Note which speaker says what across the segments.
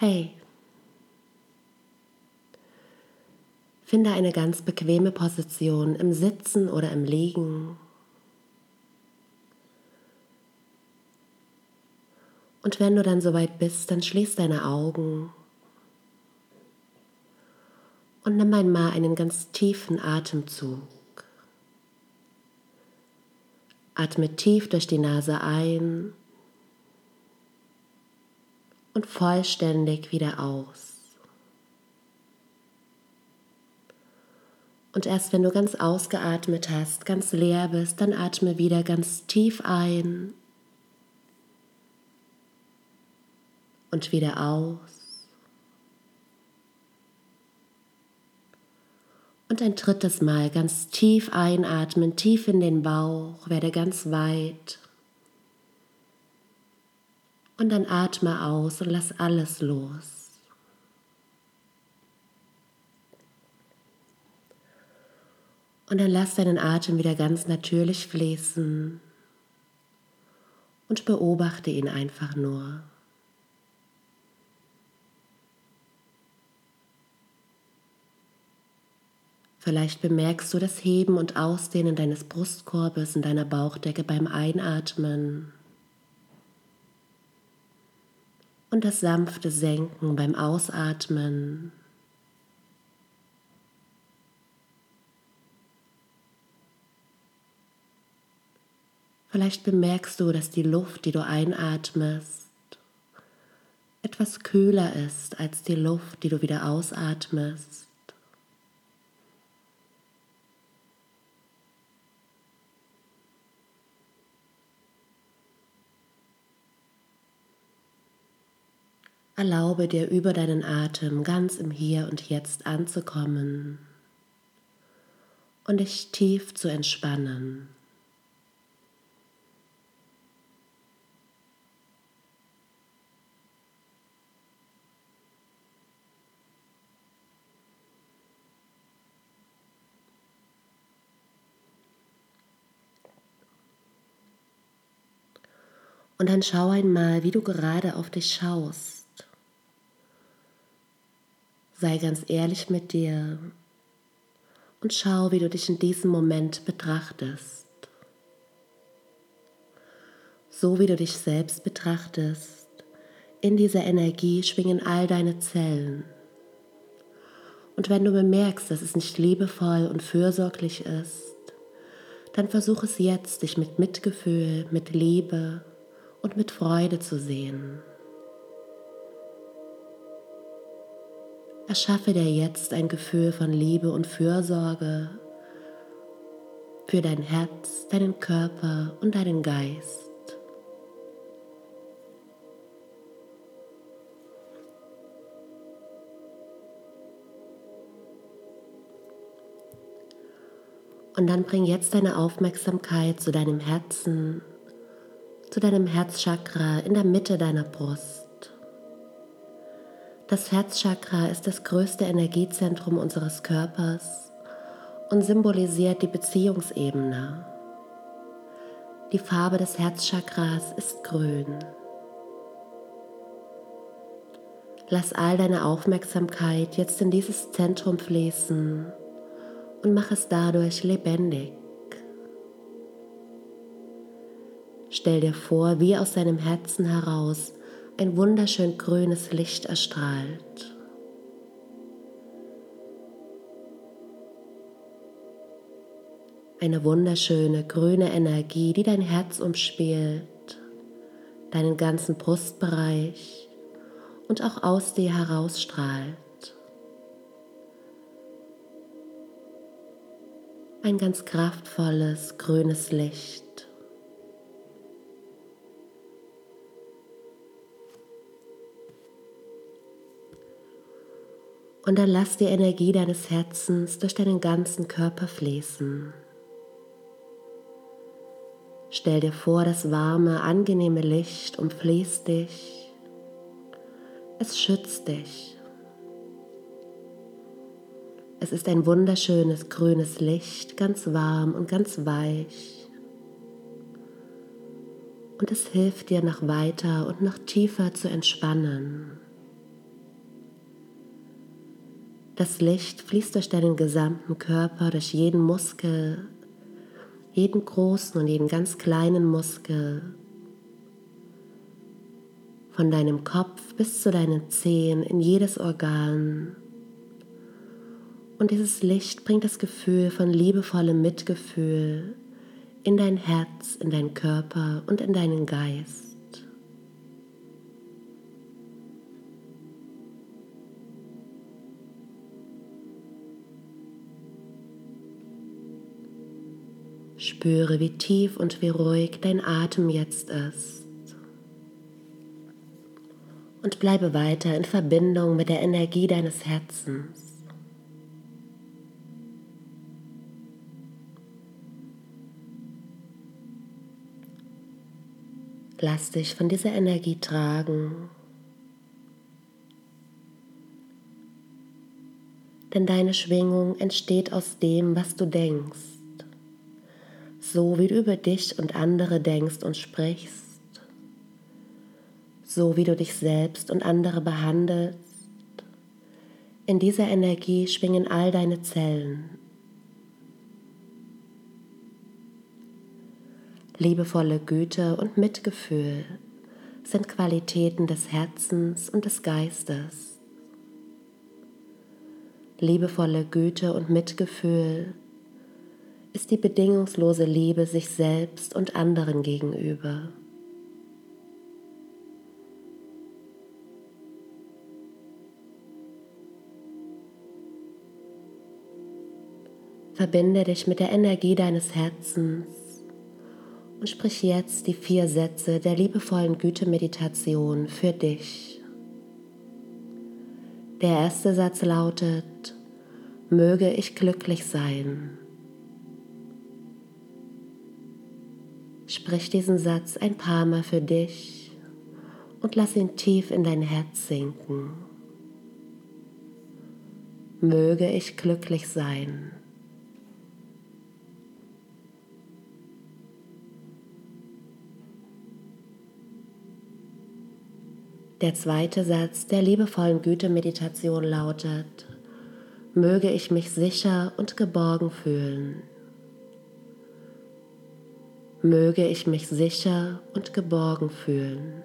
Speaker 1: Hey, finde eine ganz bequeme Position im Sitzen oder im Liegen. Und wenn du dann soweit bist, dann schließ deine Augen und nimm einmal einen ganz tiefen Atemzug. Atme tief durch die Nase ein und vollständig wieder aus. Und erst wenn du ganz ausgeatmet hast, ganz leer bist, dann atme wieder ganz tief ein und wieder aus. Und ein drittes Mal ganz tief einatmen, tief in den Bauch, werde ganz weit. Und dann atme aus und lass alles los. Und dann lass deinen Atem wieder ganz natürlich fließen und beobachte ihn einfach nur. Vielleicht bemerkst du das Heben und Ausdehnen deines Brustkorbes in deiner Bauchdecke beim Einatmen und das sanfte Senken beim Ausatmen. Vielleicht bemerkst du, dass die Luft, die du einatmest, etwas kühler ist als die Luft, die du wieder ausatmest. Erlaube dir über deinen Atem ganz im Hier und Jetzt anzukommen und dich tief zu entspannen. Und dann schau einmal, wie du gerade auf dich schaust. Sei ganz ehrlich mit dir und schau, wie du dich in diesem Moment betrachtest. So wie du dich selbst betrachtest, in dieser Energie schwingen all deine Zellen. Und wenn du bemerkst, dass es nicht liebevoll und fürsorglich ist, dann versuch es jetzt, dich mit Mitgefühl, mit Liebe und mit Freude zu sehen. Erschaffe dir jetzt ein Gefühl von Liebe und Fürsorge für dein Herz, deinen Körper und deinen Geist. Und dann bring jetzt deine Aufmerksamkeit zu deinem Herzen, zu deinem Herzchakra in der Mitte deiner Brust. Das Herzchakra ist das größte Energiezentrum unseres Körpers und symbolisiert die Beziehungsebene. Die Farbe des Herzchakras ist grün. Lass all deine Aufmerksamkeit jetzt in dieses Zentrum fließen und mach es dadurch lebendig. Stell dir vor, wie aus deinem Herzen heraus ein wunderschön grünes Licht erstrahlt. Eine wunderschöne grüne Energie, die dein Herz umspielt, deinen ganzen Brustbereich und auch aus dir herausstrahlt. Ein ganz kraftvolles grünes Licht. Und dann lass die Energie deines Herzens durch deinen ganzen Körper fließen. Stell dir vor, das warme, angenehme Licht umfließt dich. Es schützt dich. Es ist ein wunderschönes grünes Licht, ganz warm und ganz weich. Und es hilft dir noch weiter und noch tiefer zu entspannen. Das Licht fließt durch deinen gesamten Körper, durch jeden Muskel, jeden großen und jeden ganz kleinen Muskel, von deinem Kopf bis zu deinen Zehen, in jedes Organ. Und dieses Licht bringt das Gefühl von liebevollem Mitgefühl in dein Herz, in deinen Körper und in deinen Geist. Spüre, wie tief und wie ruhig dein Atem jetzt ist. Und bleibe weiter in Verbindung mit der Energie deines Herzens. Lass dich von dieser Energie tragen. Denn deine Schwingung entsteht aus dem, was du denkst. So wie du über dich und andere denkst und sprichst. So wie du dich selbst und andere behandelst. In dieser Energie schwingen all deine Zellen. Liebevolle Güte und Mitgefühl sind Qualitäten des Herzens und des Geistes. Liebevolle Güte und Mitgefühl ist die bedingungslose Liebe sich selbst und anderen gegenüber. Verbinde dich mit der Energie deines Herzens und sprich jetzt die vier Sätze der liebevollen Güte-Meditation für dich. Der erste Satz lautet, möge ich glücklich sein. Sprich diesen Satz ein paar Mal für dich und lass ihn tief in dein Herz sinken. Möge ich glücklich sein. Der zweite Satz der liebevollen Güte-Meditation lautet, möge ich mich sicher und geborgen fühlen. Möge ich mich sicher und geborgen fühlen.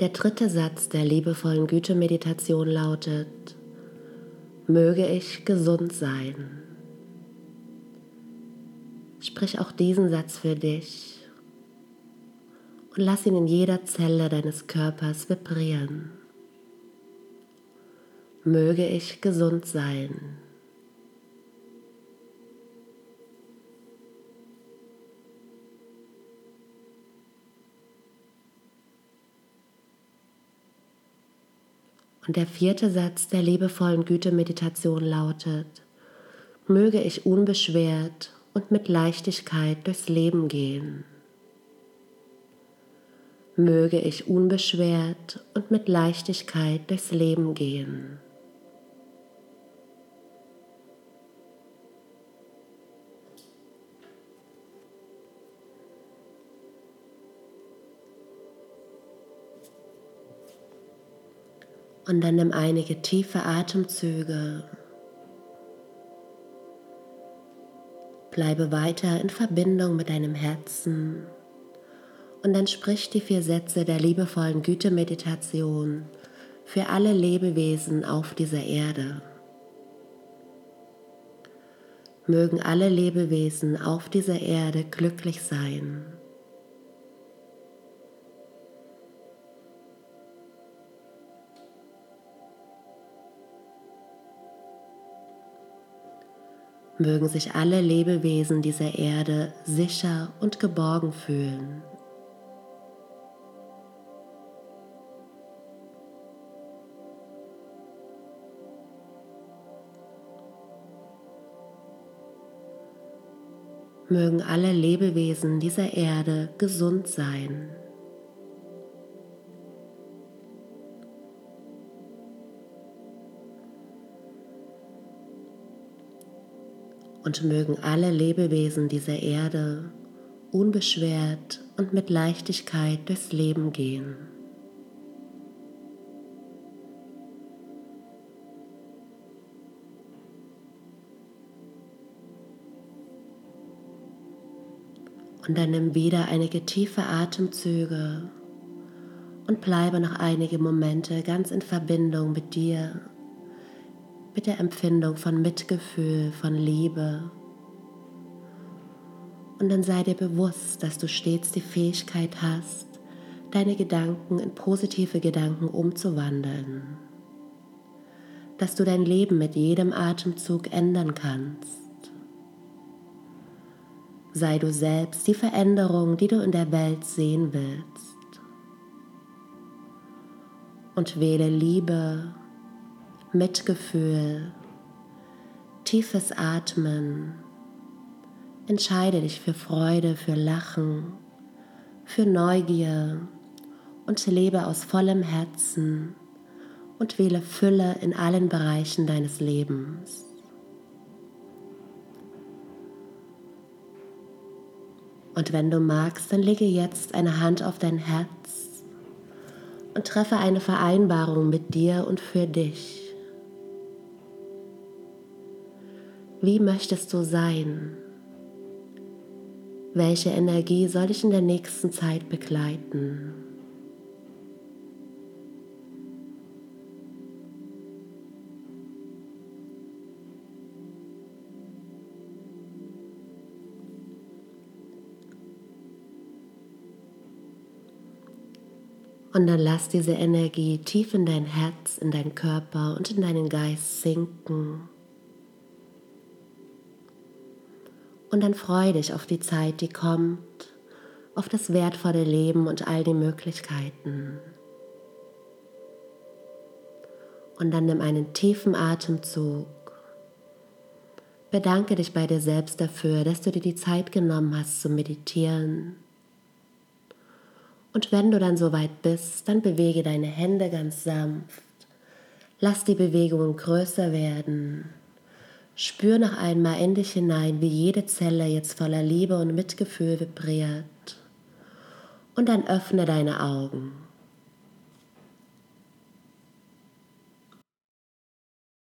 Speaker 1: Der dritte Satz der liebevollen Güte-Meditation lautet, möge ich gesund sein. Sprich auch diesen Satz für dich und lass ihn in jeder Zelle deines Körpers vibrieren. Möge ich gesund sein. Und der vierte Satz der liebevollen Güte-Meditation lautet, möge ich unbeschwert und mit Leichtigkeit durchs Leben gehen. Möge ich unbeschwert und mit Leichtigkeit durchs Leben gehen. Und dann nimm einige tiefe Atemzüge. Bleibe weiter in Verbindung mit deinem Herzen. Und dann sprich die vier Sätze der liebevollen Güte-Meditation für alle Lebewesen auf dieser Erde. Mögen alle Lebewesen auf dieser Erde glücklich sein. mögen sich alle Lebewesen dieser Erde sicher und geborgen fühlen. Mögen alle Lebewesen dieser Erde gesund sein. Und mögen alle Lebewesen dieser Erde unbeschwert und mit Leichtigkeit durchs Leben gehen. Und dann nimm wieder einige tiefe Atemzüge und bleibe noch einige Momente ganz in Verbindung mit dir, mit der Empfindung von Mitgefühl, von Liebe. Und dann sei dir bewusst, dass du stets die Fähigkeit hast, deine Gedanken in positive Gedanken umzuwandeln. Dass du dein Leben mit jedem Atemzug ändern kannst. Sei du selbst die Veränderung, die du in der Welt sehen willst und wähle Liebe, Mitgefühl, tiefes Atmen. Entscheide dich für Freude, für Lachen, für Neugier und lebe aus vollem Herzen und wähle Fülle in allen Bereichen deines Lebens. Und wenn du magst, dann lege jetzt eine Hand auf dein Herz und treffe eine Vereinbarung mit dir und für dich. Wie möchtest du sein? Welche Energie soll dich in der nächsten Zeit begleiten? Und dann lass diese Energie tief in dein Herz, in deinen Körper und in deinen Geist sinken. Und dann freu dich auf die Zeit, die kommt, auf das wertvolle Leben und all die Möglichkeiten. Und dann nimm einen tiefen Atemzug. Bedanke dich bei dir selbst dafür, dass du dir die Zeit genommen hast zu meditieren und wenn du dann soweit bist, dann bewege deine Hände ganz sanft. Lass die Bewegungen größer werden. Spür noch einmal in dich hinein, wie jede Zelle jetzt voller Liebe und Mitgefühl vibriert. Und dann öffne deine Augen.